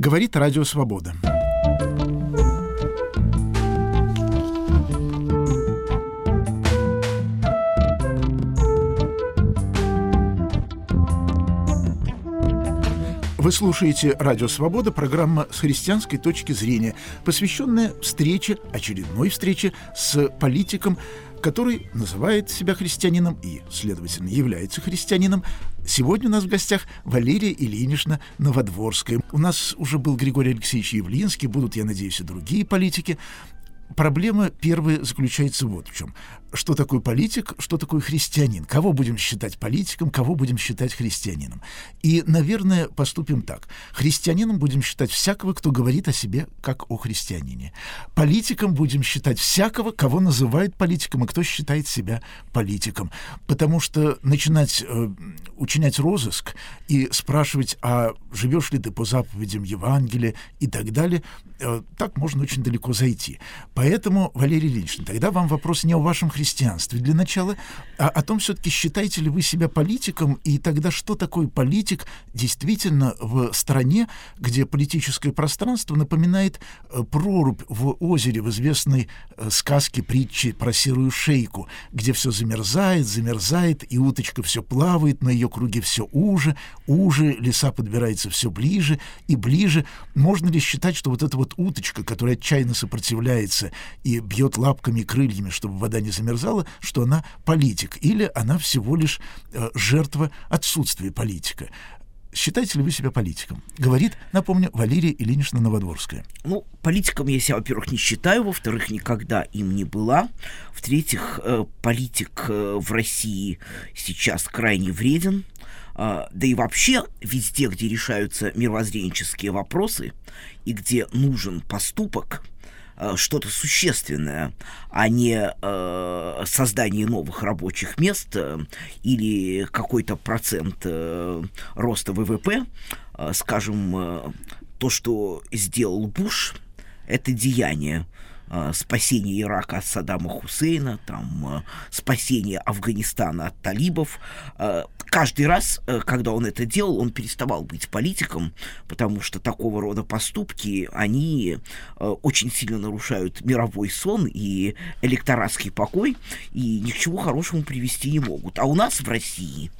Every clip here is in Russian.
Говорит Радио Свобода. Вы слушаете «Радио Свобода», программа с христианской точки зрения, посвященная встрече, очередной встрече с политиком, который называет себя христианином и, следовательно, является христианином. Сегодня у нас в гостях Валерия Ильинична Новодворская. У нас уже был Григорий Алексеевич Явлинский, будут, я надеюсь, и другие политики. Проблема первая заключается вот в чем что такое политик, что такое христианин, кого будем считать политиком, кого будем считать христианином. И, наверное, поступим так. Христианином будем считать всякого, кто говорит о себе как о христианине. Политиком будем считать всякого, кого называют политиком, и кто считает себя политиком. Потому что начинать э, учинять розыск и спрашивать, а живешь ли ты по заповедям Евангелия и так далее, э, так можно очень далеко зайти. Поэтому, Валерий Ильич, тогда вам вопрос не о вашем христианстве, христианстве для начала, а о том все-таки считаете ли вы себя политиком, и тогда что такое политик действительно в стране, где политическое пространство напоминает э, прорубь в озере в известной э, сказке притчи про серую шейку, где все замерзает, замерзает, и уточка все плавает, на ее круге все уже, уже, леса подбирается все ближе и ближе. Можно ли считать, что вот эта вот уточка, которая отчаянно сопротивляется и бьет лапками и крыльями, чтобы вода не замерзала, замерзала, что она политик, или она всего лишь э, жертва отсутствия политика. Считаете ли вы себя политиком? Говорит, напомню, Валерия Ильинична Новодворская. Ну, политиком я себя, во-первых, не считаю, во-вторых, никогда им не была. В-третьих, э, политик э, в России сейчас крайне вреден. Э, да и вообще везде, где решаются мировоззренческие вопросы и где нужен поступок – что-то существенное, а не э, создание новых рабочих мест э, или какой-то процент э, роста ВВП, э, скажем, э, то, что сделал Буш, это деяние. э, спасение Ирака от Саддама Хусейна, там, спасение Афганистана от талибов. Каждый раз, когда он это делал, он переставал быть политиком, потому что такого рода поступки, они очень сильно нарушают мировой сон и электоратский покой, и ни к чему хорошему привести не могут. А у нас в России Э,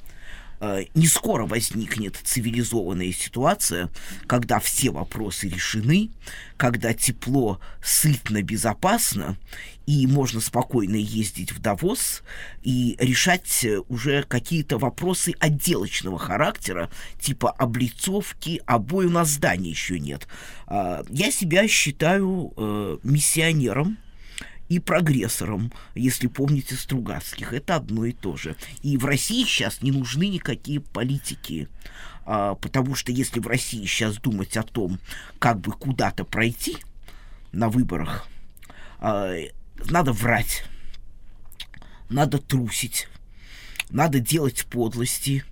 не скоро возникнет цивилизованная ситуация, когда все вопросы решены, когда тепло, сытно, безопасно, и можно спокойно ездить в Давос и решать э, уже какие-то вопросы отделочного характера, типа облицовки, обои у нас здания еще нет. А, я себя считаю э, миссионером, и прогрессором, если помните Стругацких. Это одно и то же. И в России сейчас не нужны никакие политики. А, потому что если в России сейчас думать о том, как бы куда-то пройти на выборах, а, надо врать, надо трусить, надо делать подлости,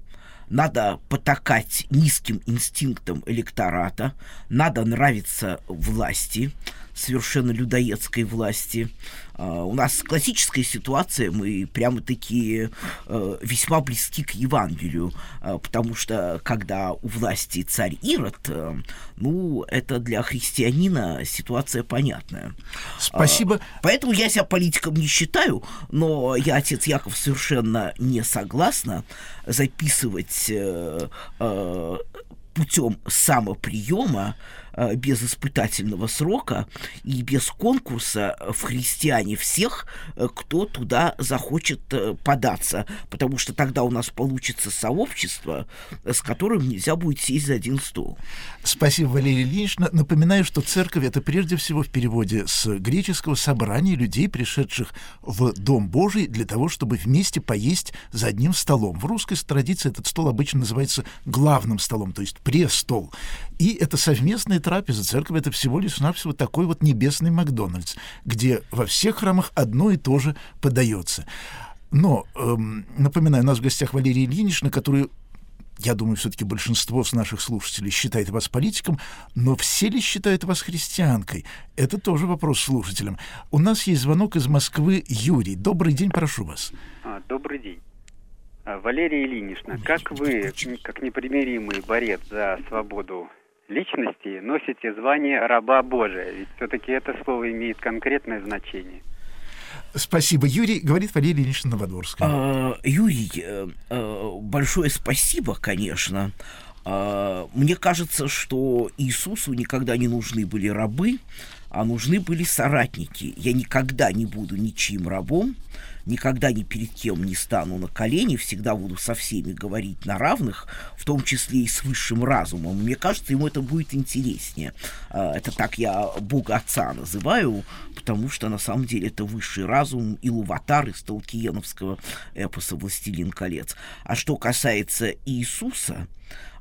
надо потакать низким инстинктам электората, надо нравиться власти, совершенно людоедской власти. Uh, у нас классическая ситуация, мы прямо-таки uh, весьма близки к Евангелию, uh, потому что когда у власти царь Ирод, ну, это для христианина ситуация понятная. Спасибо. Поэтому я себя политиком не считаю, но я, отец Яков, совершенно не согласна записывать э, э, путем самоприема Э, без испытательного срока и без конкурса в христиане всех, э, кто туда захочет э, податься, потому что тогда у нас получится сообщество, с которым нельзя будет сесть за один стол. Спасибо, Валерий Ильич. Напоминаю, что церковь — это прежде всего в переводе с греческого собрание людей, пришедших в Дом Божий для того, чтобы вместе поесть за одним столом. В русской традиции этот стол обычно называется главным столом, то есть престол. И это совместная трапеза. Церковь — это всего лишь навсего такой вот небесный Макдональдс, где во всех храмах одно и то же подается. Но, эм, напоминаю, у нас в гостях Валерия Ильинична, который я думаю, все-таки большинство с наших слушателей считает вас политиком, но все ли считают вас христианкой? Это тоже вопрос слушателям. У нас есть звонок из Москвы Юрий. Добрый день, прошу вас. А, добрый день. А, Валерия Ильинична, как вы, как непримиримый борец за свободу личности носите звание раба Божия? Ведь все-таки это слово имеет конкретное значение. Спасибо, Юрий, говорит Валерий Ильич Новодворский. А, Юрий, э, э, большое спасибо, конечно. А, мне кажется, что Иисусу никогда не нужны были рабы, а нужны были соратники. Я никогда не буду ничьим рабом, никогда ни перед кем не стану на колени, всегда буду со всеми говорить на равных, в том числе и с высшим разумом. Мне кажется, ему это будет интереснее. А, это так я Бога Отца называю, потому что на самом деле это высший разум Илуватар из Толкиеновского эпоса «Властелин колец». А что касается Иисуса,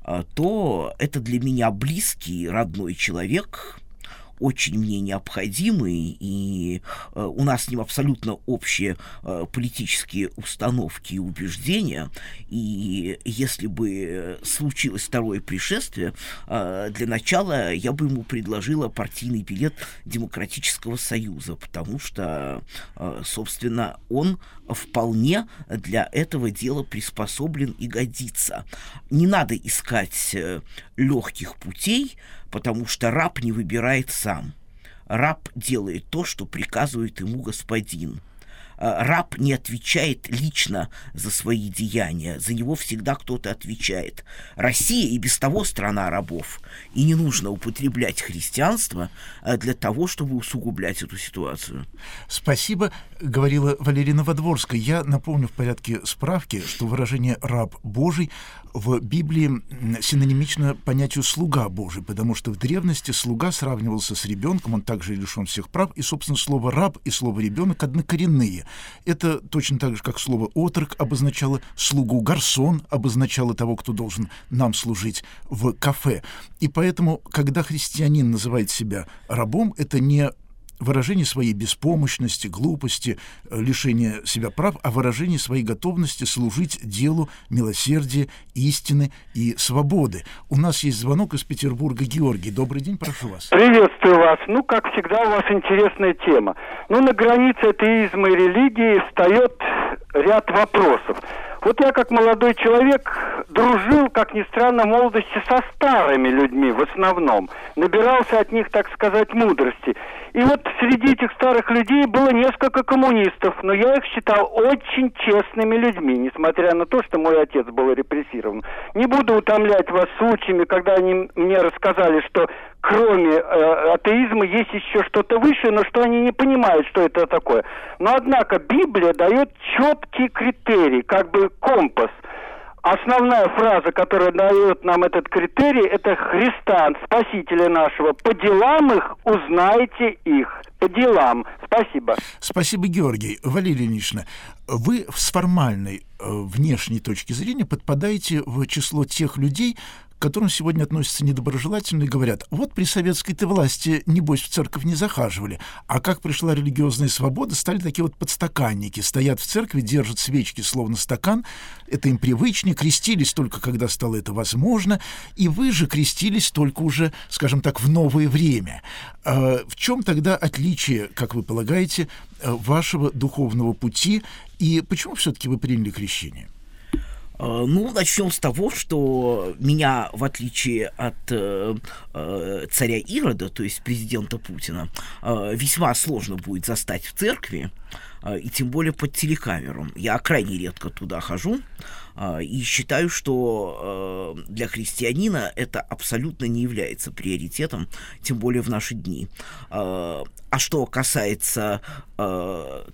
а, то это для меня близкий, родной человек – очень мне необходимый, и э, у нас с ним абсолютно общие э, политические установки и убеждения, и если бы случилось второе пришествие, э, для начала я бы ему предложила партийный билет Демократического Союза, потому что, собственно, он вполне для этого дела приспособлен и годится. Не надо искать легких путей, потому что раб не выбирает сам. Раб делает то, что приказывает ему господин. Э, раб не отвечает лично за свои деяния, за него всегда кто-то отвечает. Россия и без того страна рабов, и не нужно употреблять христианство э, для того, чтобы усугублять эту ситуацию. Спасибо, говорила Валерия Новодворская. Я напомню в порядке справки, что выражение «раб Божий» в Библии синонимично понятию «слуга Божий», потому что в древности слуга сравнивался с ребенком, он также лишен всех прав, и, собственно, слово «раб» и слово «ребенок» однокоренные. Это точно так же, как слово «отрок» обозначало слугу, «гарсон» обозначало того, кто должен нам служить в кафе. И поэтому, когда христианин называет себя рабом, это не выражение своей беспомощности, глупости, э, лишения себя прав, а выражение своей готовности служить делу милосердия, истины и свободы. У нас есть звонок из Петербурга. Георгий, добрый день, прошу вас. Приветствую вас. Ну, как всегда, у вас интересная тема. Ну, на границе атеизма и религии встает ряд вопросов. Вот я как молодой человек дружил, как ни странно, в молодости со старыми людьми в основном. Набирался от них, так сказать, мудрости. И вот среди этих старых людей было несколько коммунистов, но я их считал очень честными людьми, несмотря на то, что мой отец был репрессирован. Не буду утомлять вас случаями, когда они мне рассказали, что кроме э, атеизма есть еще что-то выше, но что они не понимают, что это такое. Но однако Библия дает четкий критерий, как бы компас – Основная фраза, которая дает нам этот критерий, это Христа, Спасителя нашего. По делам их узнаете их. По делам. Спасибо. Спасибо, Георгий. Валерия Ильинична, вы с формальной э, внешней точки зрения подпадаете в число тех людей, которым сегодня относятся недоброжелательно и говорят, вот при советской-то власти, небось, в церковь не захаживали, а как пришла религиозная свобода, стали такие вот подстаканники, стоят в церкви, держат свечки словно стакан, это им привычнее, крестились только когда стало это возможно, и вы же крестились только уже, скажем так, в новое время. А в чем тогда отличие, как вы полагаете, вашего духовного пути, и почему все-таки вы приняли крещение? Э, ну, начнем с того, что меня, в отличие от э, э, царя Ирода, то есть президента Путина, э, весьма сложно будет застать в церкви, э, и тем более под телекамеру. Я крайне редко туда хожу, э, и считаю, что для христианина это абсолютно не является приоритетом, тем более в наши дни. А что касается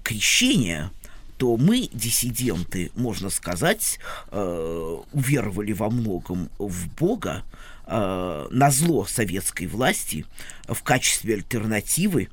крещения, то мы, диссиденты, можно сказать, э, уверовали во многом в Бога э, на зло советской власти в качестве альтернативы.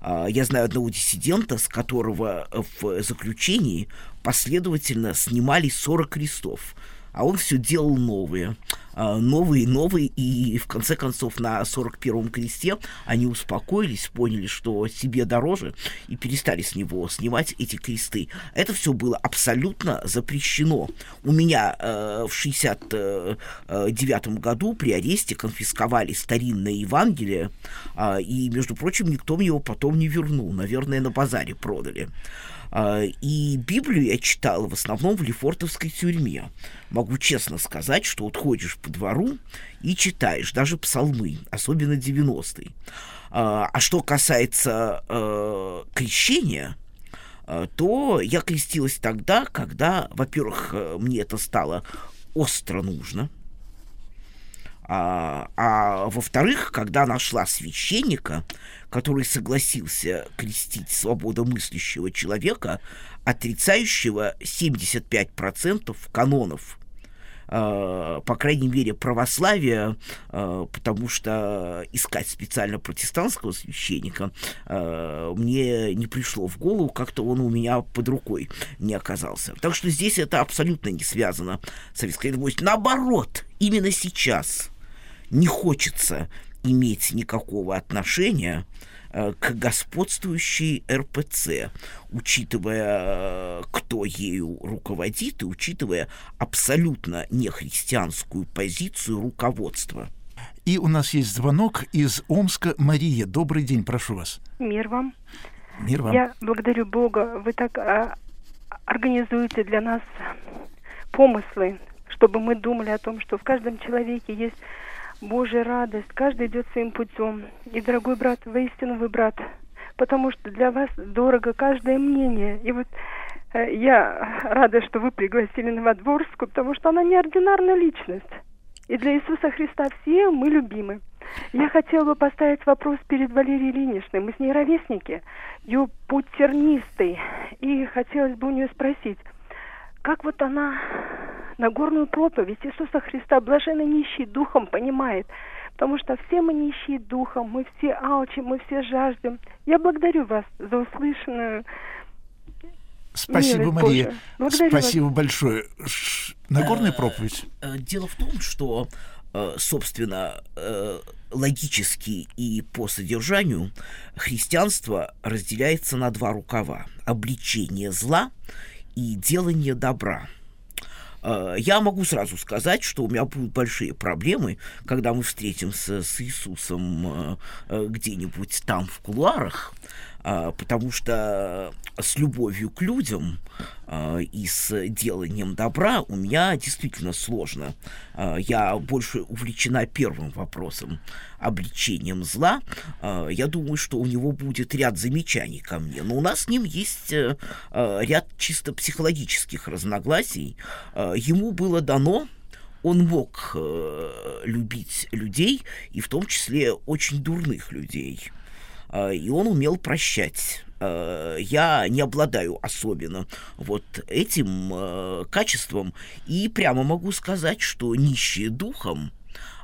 Э, я знаю одного диссидента, с которого в заключении последовательно снимали 40 крестов, а он все делал новые. А, новый, новый, и в конце концов на 41-м кресте они успокоились, поняли, что себе дороже, и перестали с него снимать эти кресты. Это все было абсолютно запрещено. У меня э, в 69 году при аресте конфисковали старинное Евангелие, э, и, между прочим, никто мне его потом не вернул. Наверное, на базаре продали. А, и Библию я читал в основном в Лефортовской тюрьме. Могу честно сказать, что вот ходишь по двору и читаешь даже псалмы, особенно 90-е. А, а что касается э, крещения, э, то я крестилась тогда, когда, во-первых, э, мне это стало остро нужно – а, а во-вторых, когда нашла священника, который согласился крестить свободомыслящего человека, отрицающего 75% канонов Uh, по крайней мере, православия, uh, потому что искать специально протестантского священника uh, мне не пришло в голову, как-то он у меня под рукой не оказался. Так что здесь это абсолютно не связано с советской Наоборот, именно сейчас не хочется иметь никакого отношения э, к господствующей РПЦ, учитывая, э, кто ею руководит, и учитывая абсолютно нехристианскую позицию руководства. И у нас есть звонок из Омска. Мария, добрый день, прошу вас. Мир вам. Мир вам. Я благодарю Бога. Вы так а, организуете для нас помыслы, чтобы мы думали о том, что в каждом человеке есть Божья радость. Каждый идет своим путем. И, дорогой брат, воистину вы брат, потому что для вас дорого каждое мнение. И вот э, я рада, что вы пригласили Новодворскую, потому что она неординарная личность. И для Иисуса Христа все мы любимы. Я хотела бы поставить вопрос перед Валерией Ильиничной. Мы с ней ровесники. Ее путь тернистый. И хотелось бы у нее спросить, как вот она Нагорную проповедь Иисуса Христа, блаженно нищий духом, понимает. Потому что все мы нищие духом, мы все алчим, мы все жаждем. Я благодарю вас за услышанную Спасибо, Мария. Спасибо вас. большое. Нагорная проповедь. Э, дело в том, что, э, собственно, э, логически и по содержанию христианство разделяется на два рукава. Обличение зла и делание добра – я могу сразу сказать, что у меня будут большие проблемы, когда мы встретимся с Иисусом э, э, где-нибудь там в кулуарах, потому что с любовью к людям и с деланием добра у меня действительно сложно. Я больше увлечена первым вопросом, обличением зла. Я думаю, что у него будет ряд замечаний ко мне. Но у нас с ним есть ряд чисто психологических разногласий. Ему было дано он мог э, любить людей, и в том числе очень дурных людей. Э, и он умел прощать. Э, я не обладаю особенно вот этим э, качеством, и прямо могу сказать, что нищие духом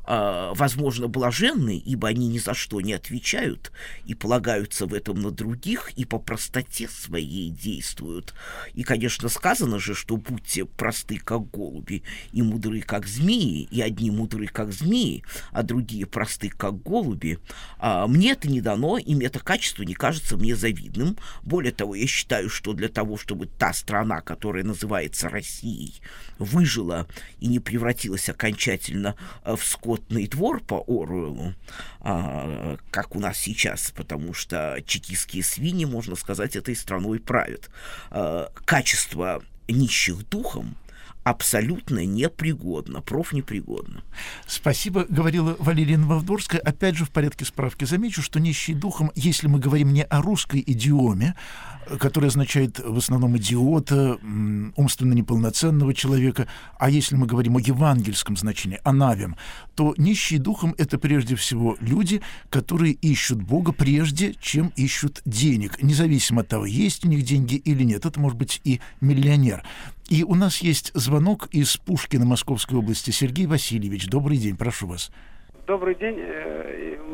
э, возможно, блаженны, ибо они ни за что не отвечают и полагаются в этом на других, и по простоте своей действуют. И, конечно, сказано же, что будьте просты, как голуби, и мудры, как змеи, и одни мудры, как змеи, а другие просты, как голуби. А мне это не дано, и это качество не кажется мне завидным. Более того, я считаю, что для того, чтобы та страна, которая называется Россией, выжила и не превратилась окончательно в скот скотный двор по Оруэллу, а, как у нас сейчас, потому что чекистские свиньи, можно сказать, этой страной правят. А, качество нищих духом абсолютно непригодно, профнепригодно. Спасибо, говорила Валерия Новодворская. Опять же, в порядке справки замечу, что нищий духом, если мы говорим не о русской идиоме, который означает в основном идиота, умственно неполноценного человека. А если мы говорим о евангельском значении, о навем, то нищие духом — это прежде всего люди, которые ищут Бога прежде, чем ищут денег, независимо от того, есть у них деньги или нет. Это может быть и миллионер. И у нас есть звонок из Пушкина Московской области. Сергей Васильевич, добрый день, прошу вас. Добрый день.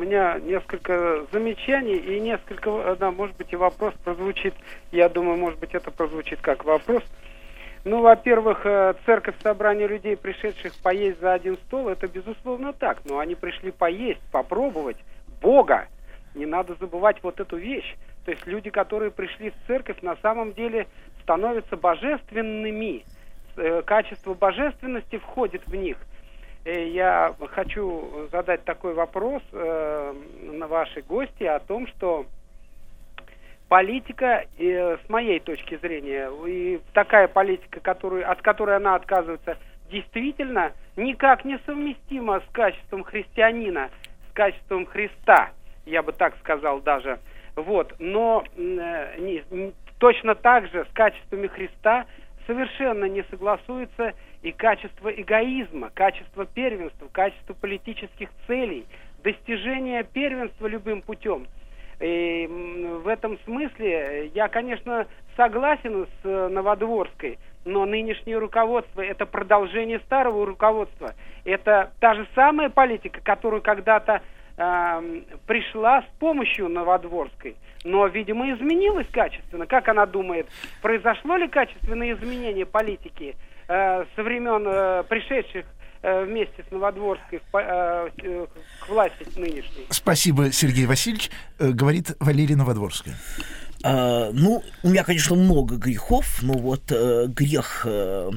Меня несколько замечаний и несколько, да, может быть, и вопрос прозвучит. Я думаю, может быть, это прозвучит как вопрос. Ну, во-первых, э, церковь собрание людей, пришедших поесть за один стол, это безусловно так. Но они пришли поесть, попробовать Бога. Не надо забывать вот эту вещь. То есть люди, которые пришли в церковь, на самом деле становятся божественными. Э, качество божественности входит в них – я хочу задать такой вопрос э, на ваши гости о том, что политика, э, с моей точки зрения, и такая политика, которую, от которой она отказывается, действительно никак не совместима с качеством христианина, с качеством Христа, я бы так сказал даже. Вот, но э, не, точно так же с качествами Христа совершенно не согласуется и качество эгоизма, качество первенства, качество политических целей, достижение первенства любым путем. И в этом смысле я, конечно, согласен с э, Новодворской, но нынешнее руководство – это продолжение старого руководства. Это та же самая политика, которую когда-то э, пришла с помощью Новодворской, но, видимо, изменилась качественно. Как она думает, произошло ли качественное изменение политики э, со времен э, пришедших э, вместе с Новодворской э, к власти нынешней? Спасибо, Сергей Васильевич. Э, говорит Валерия Новодворская. Uh, ну, у меня, конечно, много грехов, но вот uh, грех uh,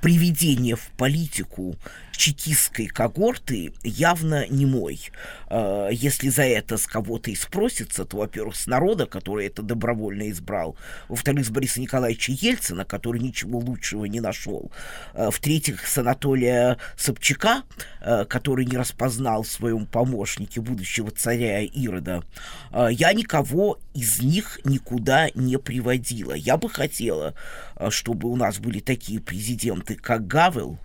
приведения в политику чекистской когорты явно не мой. А, если за это с кого-то и спросится, то, во-первых, с народа, который это добровольно избрал, во-вторых, с Бориса Николаевича Ельцина, который ничего лучшего не нашел, а, в-третьих, с Анатолия Собчака, а, который не распознал в своем помощнике будущего царя Ирода, я никого из них никуда не приводила. Я бы хотела, чтобы у нас были такие президенты, как Гавел,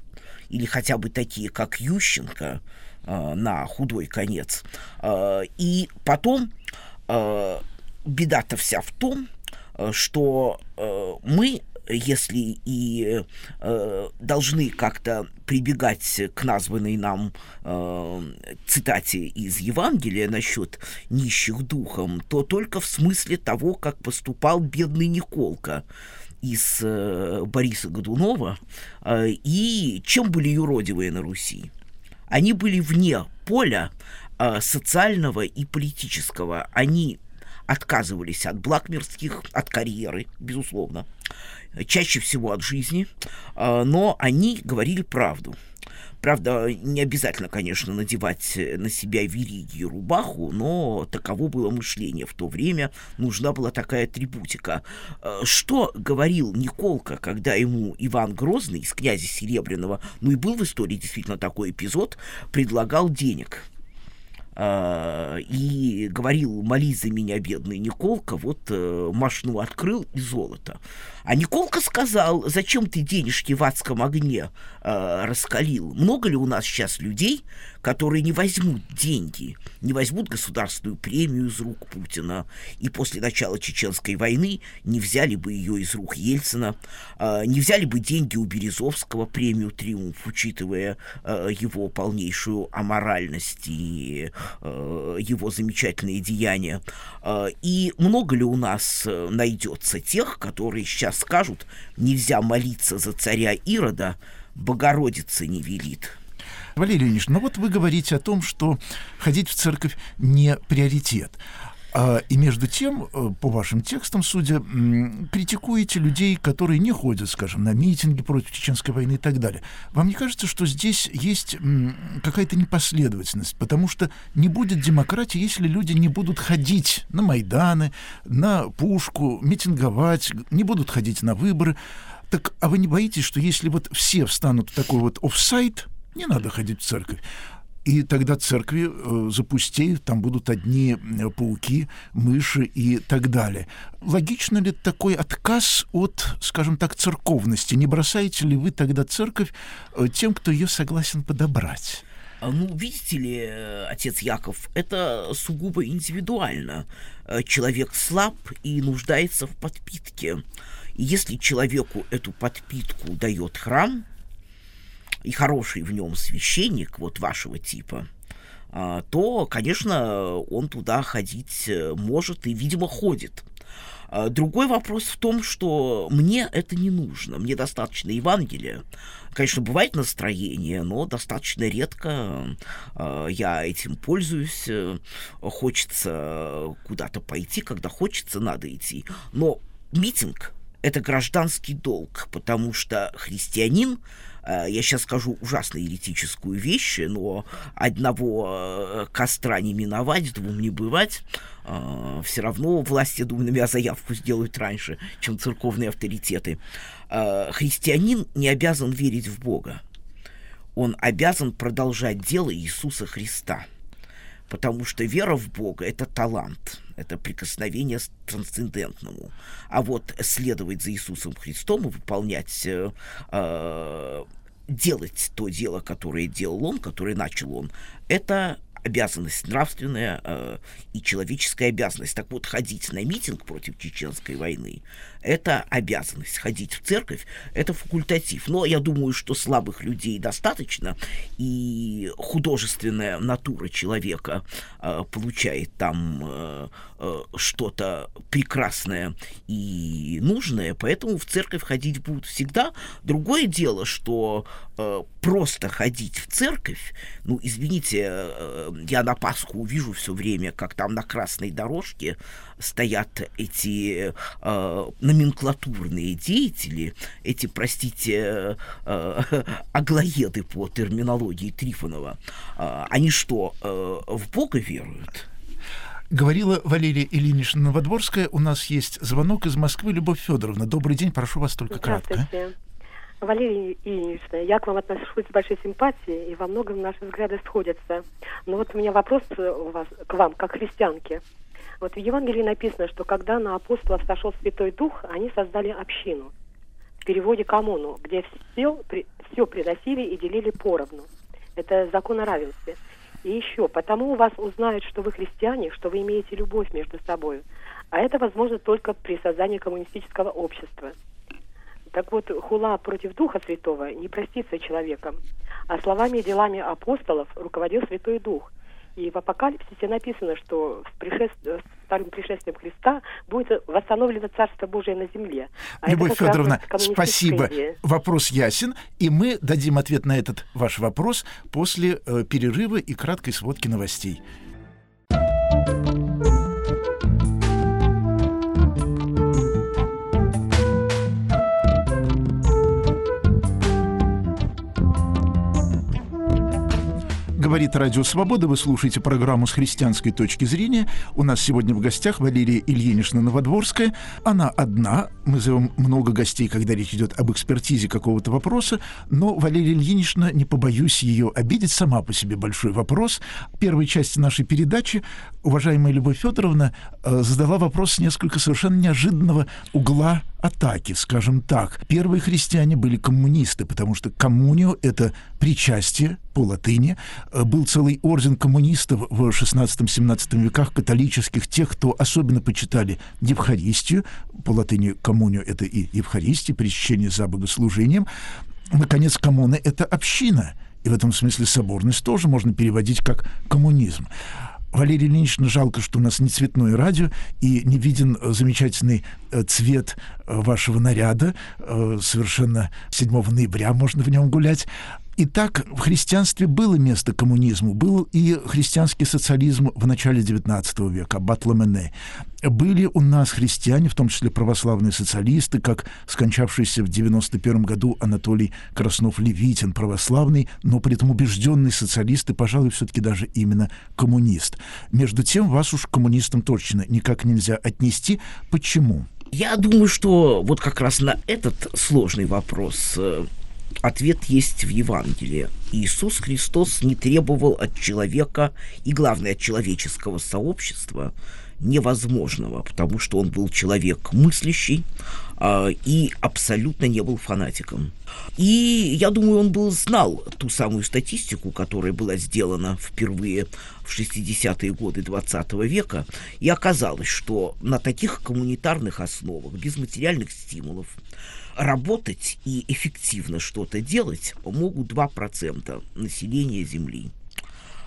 или хотя бы такие, как Ющенко, э, на худой конец. Э, и потом э, беда-то вся в том, что мы если и э, должны как-то прибегать к названной нам э, цитате из Евангелия насчет нищих духом, то только в смысле того, как поступал бедный Николка из э, Бориса Годунова, э, и чем были юродивые на Руси? Они были вне поля э, социального и политического. Они отказывались от благ мирских, от карьеры, безусловно, чаще всего от жизни, но они говорили правду – Правда, не обязательно, конечно, надевать э, на себя вериги и рубаху, но таково было мышление в то время, нужна была такая атрибутика. Э, что говорил Николка, когда ему Иван Грозный из князя Серебряного, ну и был в истории действительно такой эпизод, предлагал денег – а, и говорил, молись за меня, бедный Николка, вот э, машину открыл и золото. А Николка сказал, зачем ты денежки в адском огне э, раскалил? Много ли у нас сейчас людей, которые не возьмут деньги, не возьмут государственную премию из рук Путина и после начала Чеченской войны не взяли бы ее из рук Ельцина, э, не взяли бы деньги у Березовского премию «Триумф», учитывая э, его полнейшую аморальность и э, его замечательные деяния. Э, и много ли у нас э, найдется тех, которые сейчас скажут, нельзя молиться за царя Ирода, Богородица не велит. Валерий Ильич, ну вот вы говорите о том, что ходить в церковь не приоритет. А, и между тем, э, по вашим текстам, судя, критикуете людей, которые не ходят, скажем, на митинги против Чеченской войны и так далее. Вам не кажется, что здесь есть какая-то непоследовательность? Потому что не будет демократии, если люди не будут ходить на Майданы, на Пушку, митинговать, не будут ходить на выборы. Так, а вы не боитесь, что если вот все встанут в такой вот офсайт, не надо ходить в церковь, и тогда церкви э, запустеют, там будут одни э, пауки, мыши и так далее. Логично ли такой отказ от, скажем так, церковности? Не бросаете ли вы тогда церковь э, тем, кто ее согласен подобрать? А, ну, видите ли, отец Яков, это сугубо индивидуально. Человек слаб и нуждается в подпитке. Если человеку эту подпитку дает храм, и хороший в нем священник вот вашего типа, а, то, конечно, он туда ходить э, может и, видимо, ходит. А, другой вопрос в том, что мне это не нужно. Мне достаточно Евангелия. Конечно, бывает настроение, но достаточно редко э, я этим пользуюсь. Хочется куда-то пойти, когда хочется, надо идти. Но митинг – это гражданский долг, потому что христианин я сейчас скажу ужасно еретическую вещь, но одного э, костра не миновать, двум не бывать. Э, все равно власти, думаю, на меня заявку сделают раньше, чем церковные авторитеты. Христианин не обязан верить в Бога. Он обязан продолжать дело Иисуса Христа – потому что вера в Бога — это талант, это прикосновение к трансцендентному. А вот следовать за Иисусом Христом и выполнять, э, э, делать то дело, которое делал Он, которое начал Он, это обязанность нравственная э, и человеческая обязанность. Так вот, ходить на митинг против чеченской войны – это обязанность. Ходить в церковь – это факультатив. Но я думаю, что слабых людей достаточно, и художественная натура человека э, получает там э, э, что-то прекрасное и нужное, поэтому в церковь ходить будут всегда. Другое дело, что э, просто ходить в церковь, ну, извините, э, я на Пасху увижу все время, как там на красной дорожке стоят эти э, номенклатурные деятели, эти, простите, э, аглоеды по терминологии Трифонова. Э, они что, э, в Бога веруют? Говорила Валерия Ильинична Новодворская. У нас есть звонок из Москвы. Любовь Федоровна, добрый день. Прошу вас только кратко. Валерия Ильинична, я к вам отношусь с большой симпатией, и во многом наши взгляды сходятся. Но вот у меня вопрос у вас, к вам, как христианке. Вот в Евангелии написано, что когда на апостолов сошел Святой Дух, они создали общину. В переводе коммуну, где все, все приносили и делили поровну. Это закон о равенстве. И еще, потому у вас узнают, что вы христиане, что вы имеете любовь между собой. А это возможно только при создании коммунистического общества. Так вот, хула против Духа Святого не простится человеком, а словами и делами апостолов руководил Святой Дух. И в Апокалипсисе написано, что с, пришеств... с вторым пришествием Христа будет восстановлено Царство Божие на земле. А Любовь Федоровна, спасибо. Идея. Вопрос ясен, и мы дадим ответ на этот ваш вопрос после э, перерыва и краткой сводки новостей. Говорит Радио Свобода. Вы слушаете программу с христианской точки зрения. У нас сегодня в гостях Валерия Ильинична Новодворская. Она одна. Мы зовем много гостей, когда речь идет об экспертизе какого-то вопроса. Но Валерия Ильинична, не побоюсь ее обидеть, сама по себе большой вопрос. В первой части нашей передачи уважаемая Любовь Федоровна э, задала вопрос с несколько совершенно неожиданного угла атаки, скажем так. Первые христиане были коммунисты, потому что коммунио — это причастие по латыни. Э, был целый орден коммунистов в 16-17 веках, католических, тех, кто особенно почитали Евхаристию. По латыни коммунио — это и Евхаристия, причащение за богослужением. Наконец, коммуна — это община. И в этом смысле соборность тоже можно переводить как коммунизм. Валерий Ильинична, жалко, что у нас не цветное радио и не виден э, замечательный э, цвет э, вашего наряда. Совершенно 7 ноября можно в нем гулять. Итак, в христианстве было место коммунизму, был и христианский социализм в начале XIX века, Батламене. Были у нас христиане, в том числе православные социалисты, как скончавшийся в 91 году Анатолий Краснов-Левитин, православный, но при этом убежденный социалист и, пожалуй, все-таки даже именно коммунист. Между тем, вас уж коммунистам точно никак нельзя отнести. Почему? Я думаю, что вот как раз на этот сложный вопрос э, Ответ есть в Евангелии. Иисус Христос не требовал от человека и, главное, от человеческого сообщества невозможного, потому что он был человек мыслящий э, и абсолютно не был фанатиком. И я думаю, он был знал ту самую статистику, которая была сделана впервые в 60-е годы 20 века, и оказалось, что на таких коммунитарных основах, без материальных стимулов, работать и эффективно что-то делать могут 2% населения Земли.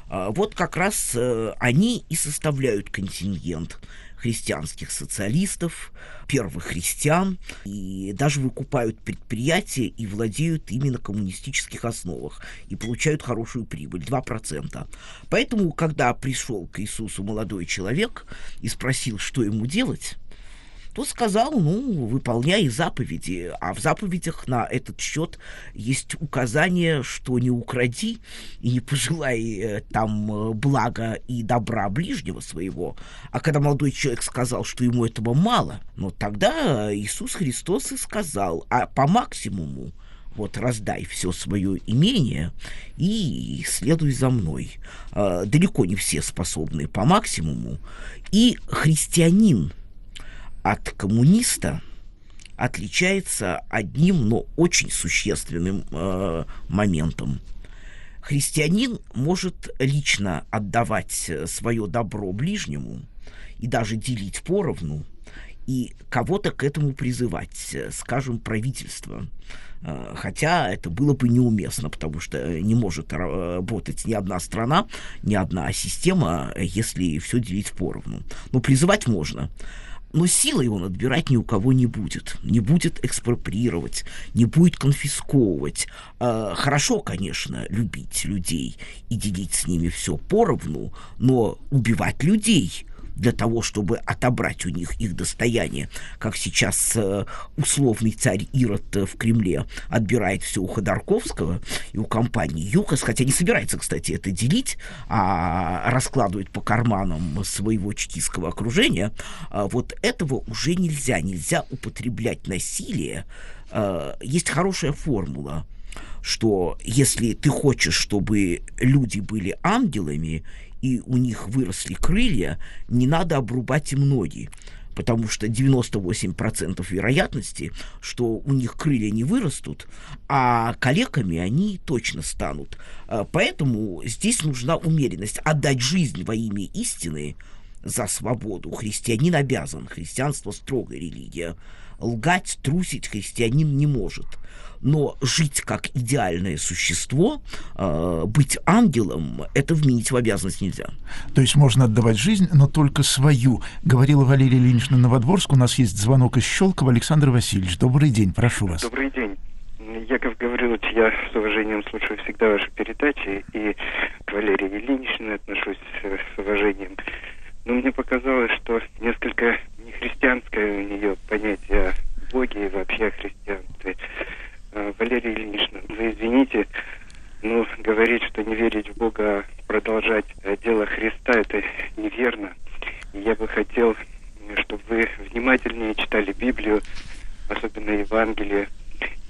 А, вот как раз э, они и составляют контингент христианских социалистов, первых христиан, и даже выкупают предприятия и владеют ими на коммунистических основах, и получают хорошую прибыль, 2%. Поэтому, когда пришел к Иисусу молодой человек и спросил, что ему делать, то сказал, ну, выполняй заповеди. А в заповедях на этот счет есть указание, что не укради и не пожелай э, там э, блага и добра ближнего своего. А когда молодой человек сказал, что ему этого мало, ну, тогда Иисус Христос и сказал, а по максимуму, вот раздай все свое имение и следуй за мной. А, далеко не все способны по максимуму. И христианин от коммуниста отличается одним, но очень существенным э, моментом. Христианин может лично отдавать свое добро ближнему и даже делить поровну, и кого-то к этому призывать, скажем, правительство. Э, хотя это было бы неуместно, потому что не может работать ни одна страна, ни одна система, если все делить поровну. Но призывать можно. Но силой он отбирать ни у кого не будет. Не будет экспроприировать, не будет конфисковывать. Э, хорошо, конечно, любить людей и делить с ними все поровну, но убивать людей – для того, чтобы отобрать у них их достояние, как сейчас э, условный царь Ирод э, в Кремле отбирает все у Ходорковского и у компании ЮКОС, хотя не собирается, кстати, это делить, а раскладывает по карманам своего чекистского окружения, а вот этого уже нельзя, нельзя употреблять насилие. Э, есть хорошая формула, что если ты хочешь, чтобы люди были ангелами и у них выросли крылья, не надо обрубать им ноги потому что 98% вероятности, что у них крылья не вырастут, а калеками они точно станут. А, поэтому здесь нужна умеренность. Отдать жизнь во имя истины за свободу христианин обязан. Христианство строгая религия. Лгать, трусить христианин не может но жить как идеальное существо, э, быть ангелом, это вменить в обязанность нельзя. То есть можно отдавать жизнь, но только свою. Говорила Валерия Ильинична Новодворск. У нас есть звонок из Щелкова. Александр Васильевич, добрый день, прошу вас. Добрый день. Яков Гаврилович, я с уважением слушаю всегда ваши передачи, и к Валерии Ильиничне отношусь с уважением. Но мне показалось, что несколько нехристианское у нее понятие о Боге и вообще о христианстве. А, Валерия Ильинична, вы извините, но говорить, что не верить в Бога, а продолжать дело Христа, это неверно. я бы хотел, чтобы вы внимательнее читали Библию, особенно Евангелие,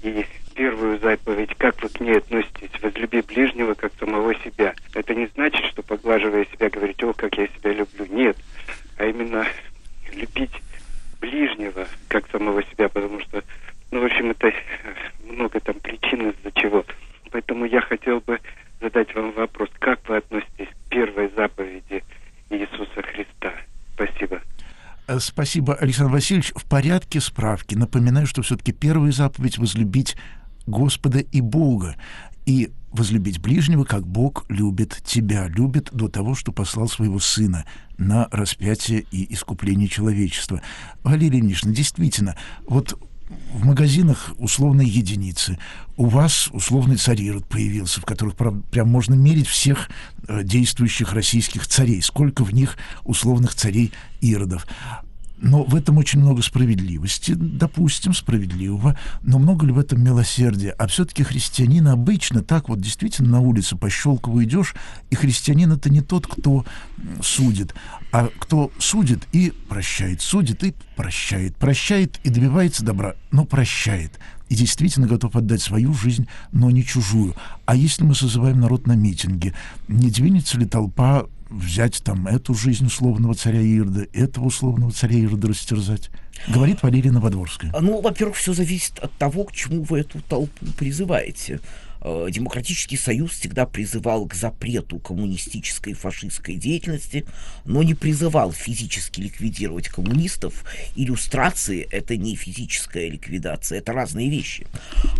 и первую заповедь, как вы к ней относитесь, возлюби ближнего, как самого себя. Это не значит, что поглаживая себя, говорить, о, как я себя люблю. Нет, а именно любить ближнего, как самого себя, потому что ну, в общем, это много там причин, из-за чего. Поэтому я хотел бы задать вам вопрос, как вы относитесь к первой заповеди Иисуса Христа? Спасибо. Э, спасибо, Александр Васильевич. В порядке справки. Напоминаю, что все-таки первая заповедь — возлюбить Господа и Бога. И возлюбить ближнего, как Бог любит тебя, любит до того, что послал своего Сына на распятие и искупление человечества. Валерия Ильинична, действительно, вот в магазинах условные единицы. У вас условный царь Ирод появился, в которых прям можно мерить всех э, действующих российских царей. Сколько в них условных царей Иродов. Но в этом очень много справедливости, допустим, справедливого, но много ли в этом милосердия? А все-таки христианин обычно так вот действительно на улице по Щелкову идешь, и христианин это не тот, кто судит, а кто судит и прощает, судит и прощает, прощает и добивается добра, но прощает и действительно готов отдать свою жизнь, но не чужую. А если мы созываем народ на митинге, не двинется ли толпа взять там эту жизнь условного царя Ирда, этого условного царя Ирда растерзать? Говорит Валерия Новодворская. Ну, во-первых, все зависит от того, к чему вы эту толпу призываете. Э, Демократический союз всегда призывал к запрету коммунистической и фашистской деятельности, но не призывал физически ликвидировать коммунистов. Иллюстрации — это не физическая ликвидация, это разные вещи.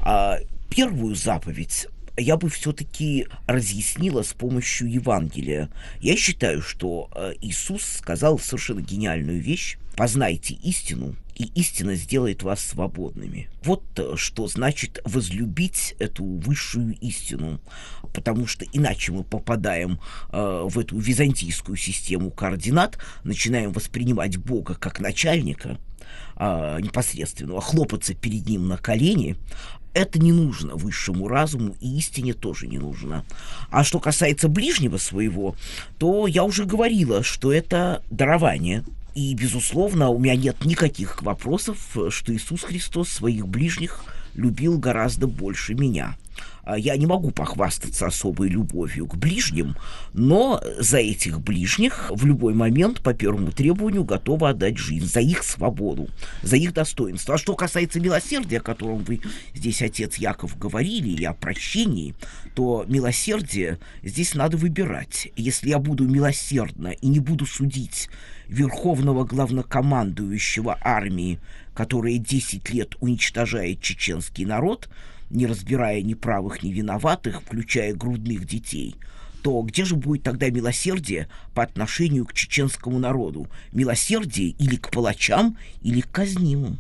А первую заповедь я бы все-таки разъяснила с помощью Евангелия. Я считаю, что э, Иисус сказал совершенно гениальную вещь. Познайте истину, и истина сделает вас свободными. Вот э, что значит возлюбить эту высшую истину, потому что иначе мы попадаем э, в эту византийскую систему координат, начинаем воспринимать Бога как начальника – а, непосредственного, хлопаться перед ним на колени, это не нужно высшему разуму, и истине тоже не нужно. А что касается ближнего своего, то я уже говорила, что это дарование. И, безусловно, у меня нет никаких вопросов, что Иисус Христос своих ближних любил гораздо больше меня. А, я не могу похвастаться особой любовью к ближним, но за этих ближних в любой момент по первому требованию готова отдать жизнь за их свободу, за их достоинство. А что касается милосердия, о котором вы здесь, отец Яков, говорили, и о прощении, то милосердие здесь надо выбирать. Если я буду милосердно и не буду судить верховного главнокомандующего армии, которая 10 лет уничтожает чеченский народ – не разбирая ни правых, ни виноватых, включая грудных детей, то где же будет тогда милосердие по отношению к чеченскому народу? Милосердие или к палачам, или к казнимым?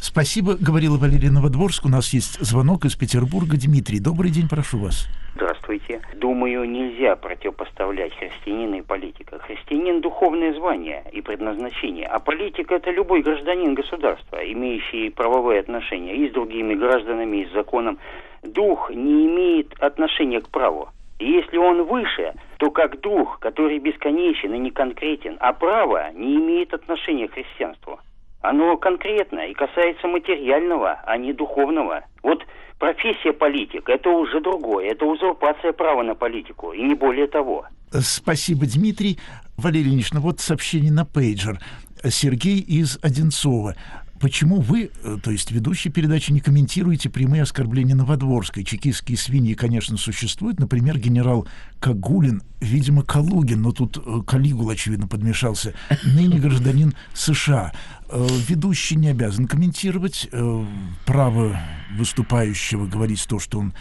Спасибо, говорила Валерия Новодворск. У нас есть звонок из Петербурга. Дмитрий, добрый день, прошу вас. Здравствуйте. Думаю, нельзя противопоставлять христианина и политика. Христианин – духовное звание и предназначение, а политик – это любой гражданин государства, имеющий правовые отношения и с другими гражданами, и с законом. Дух не имеет отношения к праву. И если он выше, то как дух, который бесконечен и не конкретен, а право не имеет отношения к христианству. Оно конкретно и касается материального, а не духовного. Вот профессия политика – это уже другое. Это узурпация права на политику, и не более того. Спасибо, Дмитрий. Валерий Ильич, ну вот сообщение на пейджер. Сергей из Одинцова. Почему вы, э, то есть ведущий передачи, не комментируете прямые оскорбления Новодворской? Чекистские свиньи, конечно, существуют. Например, генерал Кагулин, видимо, Калугин, но тут э, Калигул, очевидно, подмешался, ныне гражданин США. Э, ведущий не обязан комментировать право выступающего говорить то, что он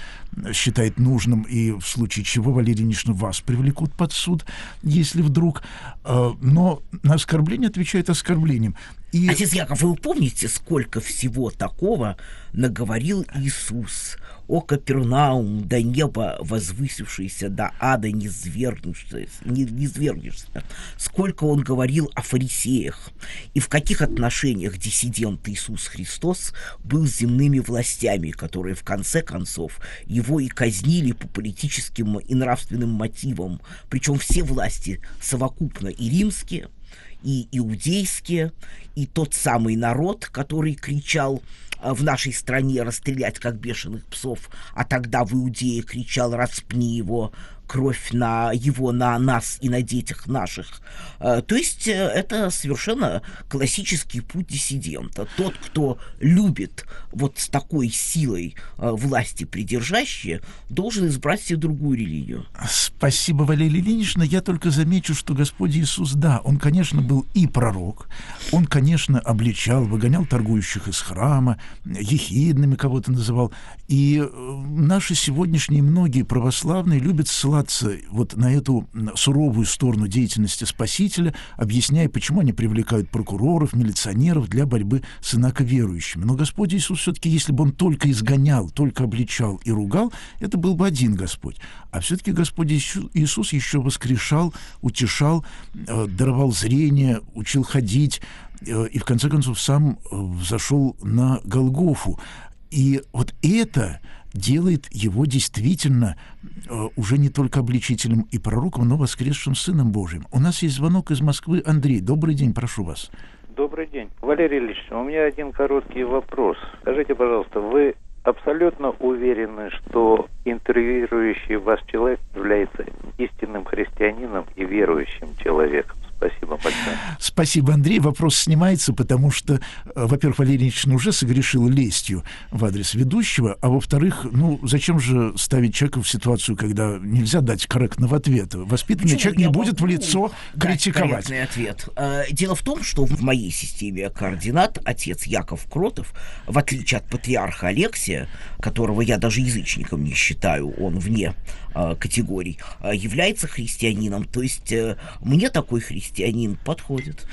считает нужным, и в случае чего, Валерий Ильинична, вас привлекут под суд, если вдруг. Но на оскорбление отвечает оскорблением. И... Отец Яков, вы помните, сколько всего такого наговорил Иисус? О Капернаум, до неба возвысившийся, до ада не свергнешься, не, не свергнешься. Сколько он говорил о фарисеях и в каких отношениях диссидент Иисус Христос был с земными властями, которые в конце концов его и казнили по политическим и нравственным мотивам. Причем все власти совокупно и римские, и иудейские, и тот самый народ, который кричал в нашей стране расстрелять как бешеных псов, а тогда в Иудее кричал «распни его», кровь на его, на нас и на детях наших. Э, то есть э, это совершенно классический путь диссидента. Тот, кто любит вот с такой силой э, власти придержащие, должен избрать себе другую религию. Спасибо, Валерия Ильинична. Я только замечу, что Господь Иисус, да, он, конечно, был и пророк, он, конечно, обличал, выгонял торгующих из храма, ехидными кого-то называл. И наши сегодняшние многие православные любят ссылаться ссылаться вот на эту суровую сторону деятельности спасителя, объясняя, почему они привлекают прокуроров, милиционеров для борьбы с инаковерующими. Но Господь Иисус все-таки, если бы он только изгонял, только обличал и ругал, это был бы один Господь. А все-таки Господь Иисус еще воскрешал, утешал, э, даровал зрение, учил ходить, э, и в конце концов сам э, зашел на Голгофу. И вот это делает его действительно э, уже не только обличителем и пророком, но воскресшим Сыном Божьим. У нас есть звонок из Москвы. Андрей, добрый день, прошу вас. Добрый день. Валерий Ильич, у меня один короткий вопрос. Скажите, пожалуйста, вы абсолютно уверены, что интервьюирующий вас человек является истинным христианином и верующим человеком? Спасибо большое. Спасибо, Андрей. Вопрос снимается, потому что, э, во-первых, Валерий Ильич уже согрешил лестью в адрес ведущего, а во-вторых, ну, зачем же ставить человека в ситуацию, когда нельзя дать корректного ответа? Воспитанный Почему? человек не будет в лицо критиковать. ответ. Э, дело в том, что в моей системе координат отец Яков Кротов, в отличие от патриарха Алексия, которого я даже язычником не считаю, он вне э, категорий, является христианином. То есть мне такой христианин христианин подходит.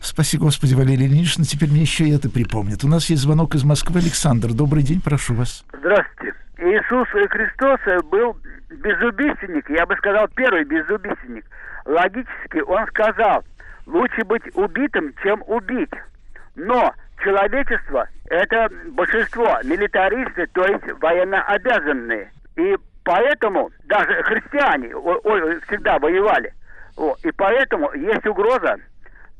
Спасибо, Господи, Валерий Ильич, но теперь мне еще и это припомнит. У нас есть звонок из Москвы. Александр, добрый день, прошу вас. Здравствуйте. Иисус Христос был безубийственник, я бы сказал, первый безубийственник. Логически он сказал, лучше быть убитым, чем убить. Но человечество – это большинство милитаристы, то есть военно обязанные. И поэтому даже христиане о, о, всегда воевали. О, и поэтому есть угроза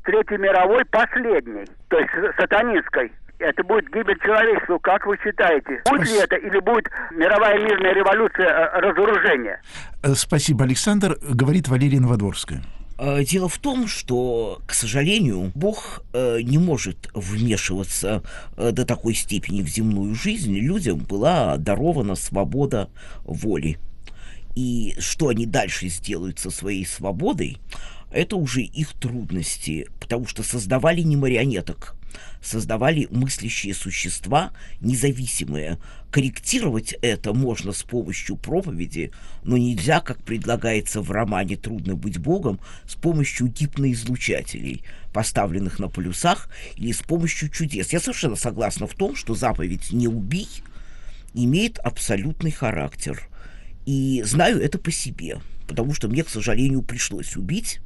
Третьей мировой последней, то есть сатанинской. Это будет гибель человечества. Как вы считаете? Будет ли это или будет мировая мирная революция э, разоружения? Э, спасибо, Александр. Говорит Валерия Новодворская. Э, дело в том, что, к сожалению, Бог не может вмешиваться до такой степени в земную жизнь. Людям была дарована свобода воли. И что они дальше сделают со своей свободой, это уже их трудности, потому что создавали не марионеток, создавали мыслящие существа независимые. Корректировать это можно с помощью проповеди, но нельзя, как предлагается в романе «Трудно быть Богом», с помощью гипноизлучателей, поставленных на полюсах, или с помощью чудес. Я совершенно согласна в том, что заповедь «не убий» имеет абсолютный характер. И знаю это по себе, потому что мне, к сожалению, пришлось убить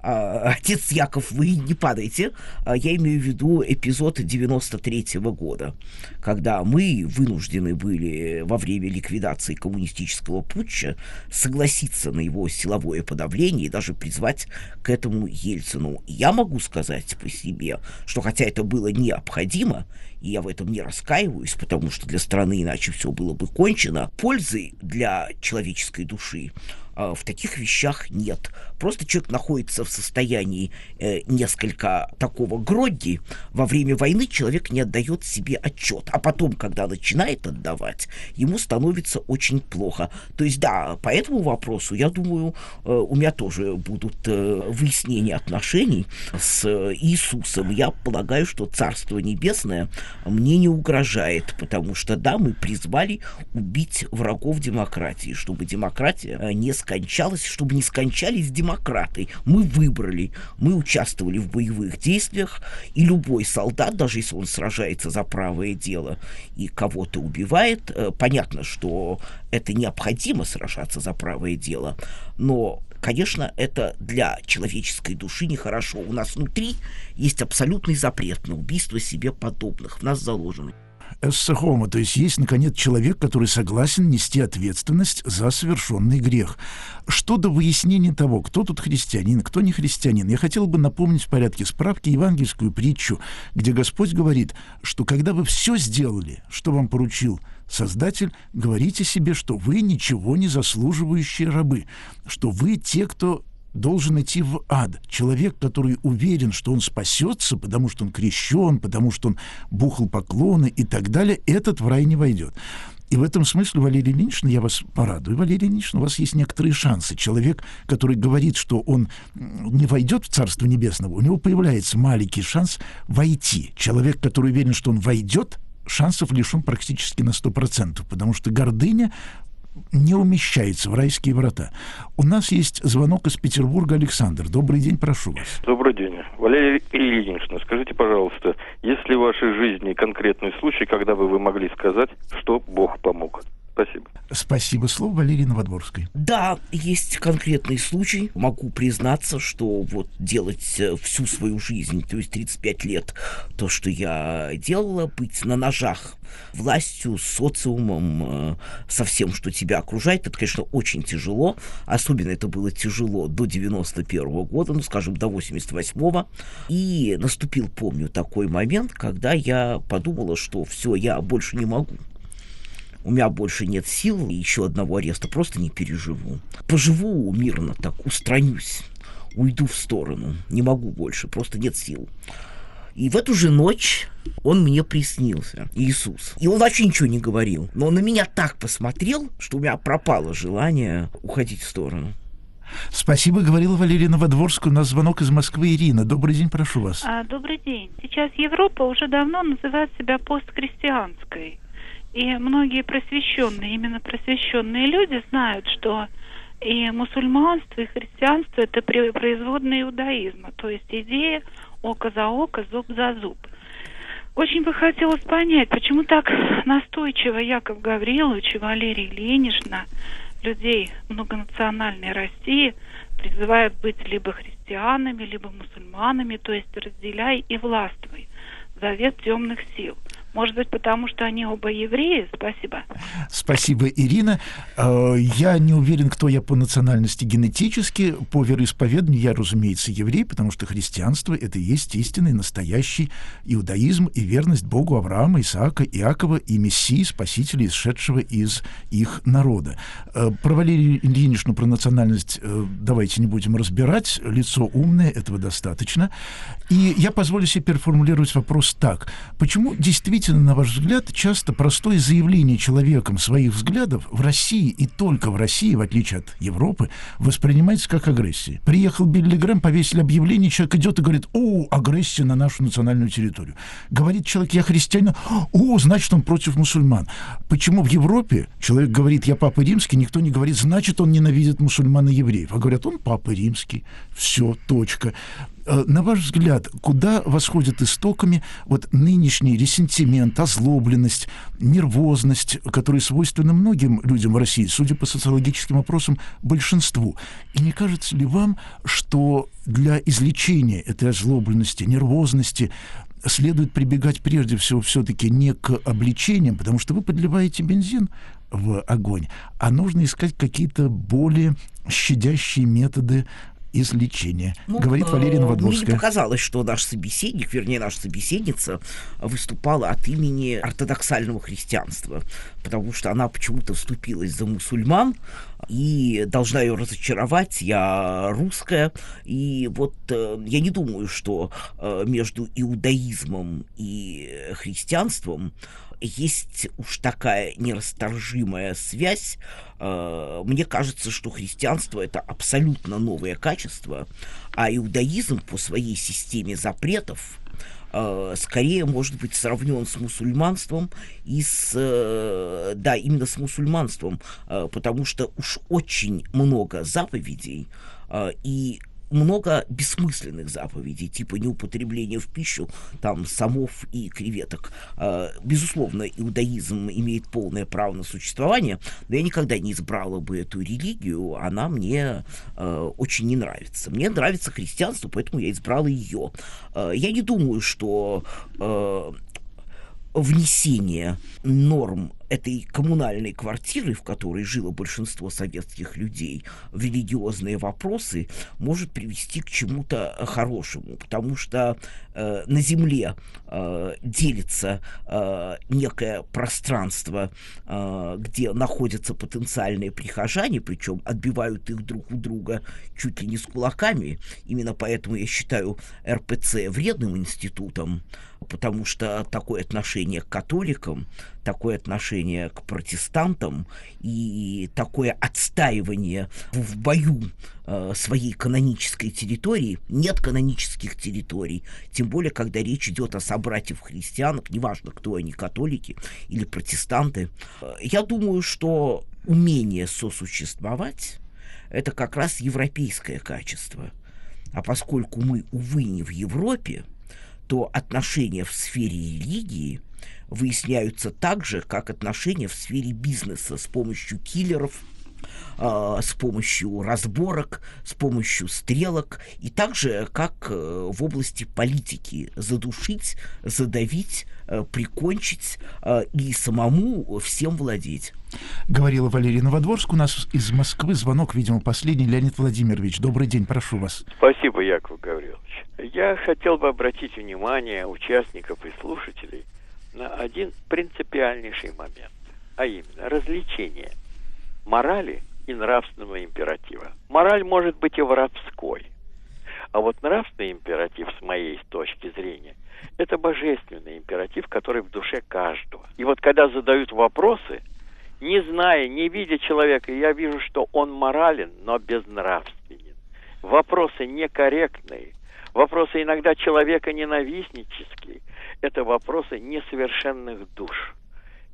отец Яков, вы не падайте. А, я имею в виду эпизод 93 -го года, когда мы вынуждены были во время ликвидации коммунистического путча согласиться на его силовое подавление и даже призвать к этому Ельцину. Я могу сказать по себе, что хотя это было необходимо, и я в этом не раскаиваюсь, потому что для страны иначе все было бы кончено, пользы для человеческой души а, в таких вещах нет. Просто человек находится в состоянии э, несколько такого гродди. Во время войны человек не отдает себе отчет. А потом, когда начинает отдавать, ему становится очень плохо. То есть, да, по этому вопросу, я думаю, э, у меня тоже будут э, выяснения отношений с Иисусом. Я полагаю, что Царство Небесное мне не угрожает, потому что, да, мы призвали убить врагов демократии, чтобы демократия не скончалась, чтобы не скончались демократы. Мы выбрали, мы участвовали в боевых действиях, и любой солдат, даже если он сражается за правое дело и кого-то убивает, э, понятно, что это необходимо сражаться за правое дело, но конечно, это для человеческой души нехорошо. У нас внутри есть абсолютный запрет на убийство себе подобных. В нас заложено эссехома, то есть есть, наконец, человек, который согласен нести ответственность за совершенный грех. Что до выяснения того, кто тут христианин, кто не христианин, я хотел бы напомнить в порядке справки евангельскую притчу, где Господь говорит, что когда вы все сделали, что вам поручил Создатель, говорите себе, что вы ничего не заслуживающие рабы, что вы те, кто должен идти в ад. Человек, который уверен, что он спасется, потому что он крещен, потому что он бухал поклоны и так далее, этот в рай не войдет. И в этом смысле, Валерий Ильинична, я вас порадую. Валерий Ильинична, у вас есть некоторые шансы. Человек, который говорит, что он не войдет в Царство Небесное, у него появляется маленький шанс войти. Человек, который уверен, что он войдет, шансов лишен практически на 100%, потому что гордыня не умещается в райские врата. У нас есть звонок из Петербурга. Александр, добрый день, прошу вас. Добрый день. Валерий Ильинична, скажите, пожалуйста, есть ли в вашей жизни конкретный случай, когда бы вы могли сказать, что Бог помог? Спасибо. Спасибо. Слово Валерии Новодворской. Да, есть конкретный случай. Могу признаться, что вот делать э, всю свою жизнь, то есть 35 лет, то, что я делала, быть на ножах властью, социумом, э, со всем, что тебя окружает, это, конечно, очень тяжело. Особенно это было тяжело до 91 -го года, ну, скажем, до 88-го. И наступил, помню, такой момент, когда я подумала, что все, я больше не могу у меня больше нет сил, и еще одного ареста просто не переживу. Поживу мирно так, устранюсь, уйду в сторону, не могу больше, просто нет сил. И в эту же ночь он мне приснился, Иисус. И он вообще ничего не говорил. Но он на меня так посмотрел, что у меня пропало желание уходить в сторону. Спасибо, говорила Валерия Новодворская. У нас звонок из Москвы. Ирина, добрый день, прошу вас. А, добрый день. Сейчас Европа уже давно называет себя постхристианской. И многие просвещенные, именно просвещенные люди знают, что и мусульманство, и христианство – это производные иудаизма, то есть идея око за око, зуб за зуб. Очень бы хотелось понять, почему так настойчиво Яков Гаврилович и Валерий Ленишна людей многонациональной России призывают быть либо христианами, либо мусульманами, то есть разделяй и властвуй – завет темных сил. Может быть, потому что они оба евреи? Спасибо. Спасибо, Ирина. Э, я не уверен, кто я по национальности генетически. По вероисповеданию я, разумеется, еврей, потому что христианство — это и есть истинный, настоящий иудаизм и верность Богу Авраама, Исаака, Иакова и Мессии, Спасителя, исшедшего из их народа. Э, про Валерию Ильиничну, про национальность э, давайте не будем разбирать. Лицо умное, этого достаточно. И я позволю себе переформулировать вопрос так. Почему действительно действительно, на ваш взгляд, часто простое заявление человеком своих взглядов в России и только в России, в отличие от Европы, воспринимается как агрессия. Приехал Билли Грэм, повесили объявление, человек идет и говорит, о, агрессия на нашу национальную территорию. Говорит человек, я христианин, о, значит, он против мусульман. Почему в Европе человек говорит, я папа римский, никто не говорит, значит, он ненавидит мусульман и евреев. А говорят, он папа римский. Все, точка. Э, на ваш взгляд, куда восходят истоками вот нынешний ресентимент, озлобленность, нервозность, которые свойственны многим людям в России, судя по социологическим опросам, большинству? И не кажется ли вам, что для излечения этой озлобленности, нервозности следует прибегать прежде всего все-таки не к обличениям, потому что вы подливаете бензин в огонь, а нужно искать какие-то более щадящие методы излечения, ну, говорит Валерия Новодворская. Мне показалось, что наш собеседник, вернее, наша собеседница выступала от имени ортодоксального христианства, потому что она почему-то вступилась за мусульман, и должна ее разочаровать, я русская, и вот э, я не думаю, что э, между иудаизмом и христианством есть уж такая нерасторжимая связь. Э, мне кажется, что христианство это абсолютно новое качество, а иудаизм по своей системе запретов э, скорее может быть сравнен с мусульманством и с, э, да, именно с мусульманством, потому что уж очень много заповедей, и много бессмысленных заповедей, типа неупотребления в пищу там самов и креветок. А, безусловно, иудаизм имеет полное право на существование, но я никогда не избрала бы эту религию, она мне а, очень не нравится. Мне нравится христианство, поэтому я избрала ее. А, я не думаю, что внесение норм этой коммунальной квартиры, в которой жило большинство советских людей, в религиозные вопросы может привести к чему-то хорошему, потому что э, на Земле э, делится э, некое пространство, э, где находятся потенциальные прихожане, причем отбивают их друг у друга чуть ли не с кулаками. Именно поэтому я считаю РПЦ вредным институтом, потому что такое отношение к католикам, такое отношение к протестантам и такое отстаивание в бою э, своей канонической территории, нет канонических территорий, тем более, когда речь идет о собратьях христианах, неважно, кто они, католики или протестанты. Э, я думаю, что умение сосуществовать – это как раз европейское качество. А поскольку мы, увы, не в Европе, то отношения в сфере религии выясняются так же, как отношения в сфере бизнеса с помощью киллеров, э, с помощью разборок, с помощью стрелок, и также как э, в области политики задушить, задавить, э, прикончить э, и самому всем владеть. Говорила Валерия Новодворск. У нас из Москвы звонок, видимо, последний. Леонид Владимирович, добрый день, прошу вас. Спасибо, Яков Гаврилович. Я хотел бы обратить внимание участников и слушателей на один принципиальнейший момент, а именно развлечение морали и нравственного императива. Мораль может быть и воровской, а вот нравственный императив, с моей точки зрения, это божественный императив, который в душе каждого. И вот когда задают вопросы, не зная, не видя человека, я вижу, что он морален, но безнравственен. Вопросы некорректные, Вопросы иногда человека ненавистнические. Это вопросы несовершенных душ,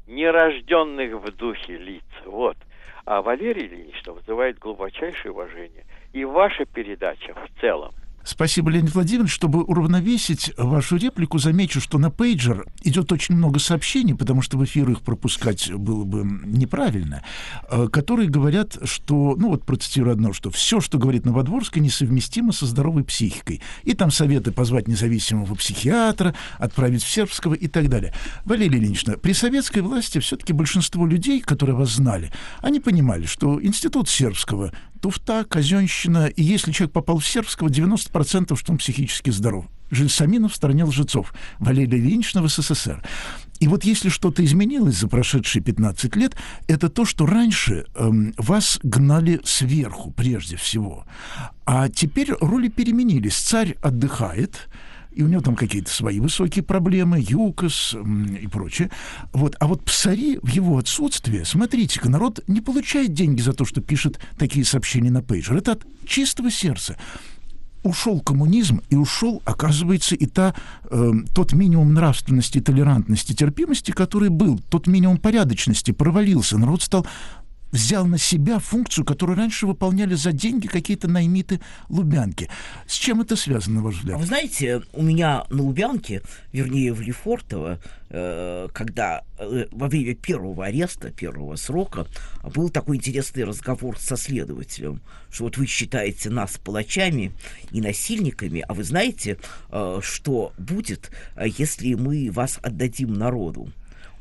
нерожденных в духе лиц. Вот. А Валерий Ильич вызывает глубочайшее уважение. И ваша передача в целом Спасибо, Леонид Владимирович. Чтобы уравновесить вашу реплику, замечу, что на пейджер идет очень много сообщений, потому что в эфир их пропускать было бы неправильно, э, которые говорят, что, ну вот процитирую одно, что все, что говорит Новодворская, несовместимо со здоровой психикой. И там советы позвать независимого психиатра, отправить в сербского и так далее. Валерия Ильинична, при советской власти все-таки большинство людей, которые вас знали, они понимали, что институт сербского туфта, казенщина, и если человек попал в сербского, 90% что он психически здоров. Жильсаминов в стране лжецов, Валерия Ильинична в СССР. И вот если что-то изменилось за прошедшие 15 лет, это то, что раньше эм, вас гнали сверху прежде всего. А теперь роли переменились. Царь отдыхает, и у него там какие-то свои высокие проблемы, ЮКОС и прочее. Вот. А вот Псари в его отсутствие, смотрите-ка, народ не получает деньги за то, что пишет такие сообщения на пейджер. Это от чистого сердца ушел коммунизм и ушел, оказывается, и та, э, тот минимум нравственности, толерантности, терпимости, который был, тот минимум порядочности провалился. Народ стал взял на себя функцию, которую раньше выполняли за деньги какие-то наймиты Лубянки. С чем это связано, на ваш взгляд? Вы знаете, у меня на Лубянке, вернее, в Лефортово, э, когда э, во время первого ареста, первого срока, был такой интересный разговор со следователем, что вот вы считаете нас палачами и насильниками, а вы знаете, э, что будет, если мы вас отдадим народу?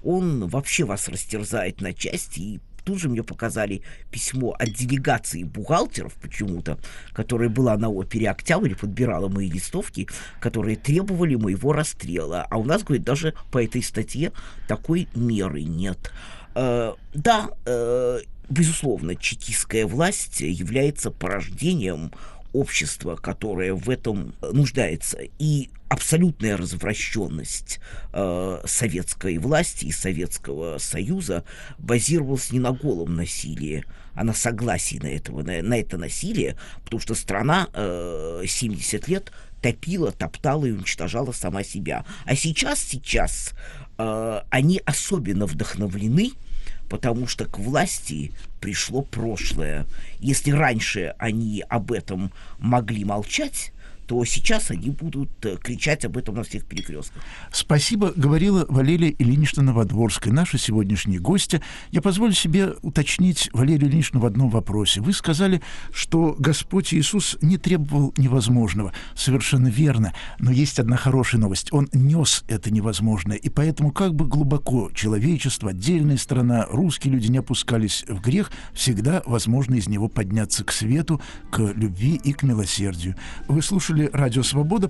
Он вообще вас растерзает на части и тут же мне показали письмо от делегации бухгалтеров почему-то, которая была на опере «Октябрь» подбирала мои листовки, которые требовали моего расстрела. А у нас, говорит, даже по этой статье такой меры нет. Э, да, э, безусловно, чекистская власть является порождением общества, которое в этом нуждается. И абсолютная развращенность э, советской власти и Советского Союза базировалась не на голом насилии, а на согласии на, этого, на, на это насилие, потому что страна э, 70 лет топила, топтала и уничтожала сама себя. А сейчас, сейчас э, они особенно вдохновлены потому что к власти пришло прошлое. Если раньше они об этом могли молчать, то сейчас они будут э, кричать об этом на всех перекрестках. Спасибо, говорила Валерия Ильинична Новодворская, наша сегодняшняя гостья. Я позволю себе уточнить Валерию Ильиничну в одном вопросе. Вы сказали, что Господь Иисус не требовал невозможного. Совершенно верно. Но есть одна хорошая новость. Он нес это невозможное. И поэтому как бы глубоко человечество, отдельная страна, русские люди не опускались в грех, всегда возможно из него подняться к свету, к любви и к милосердию. Вы слушали слушали «Радио Свобода»,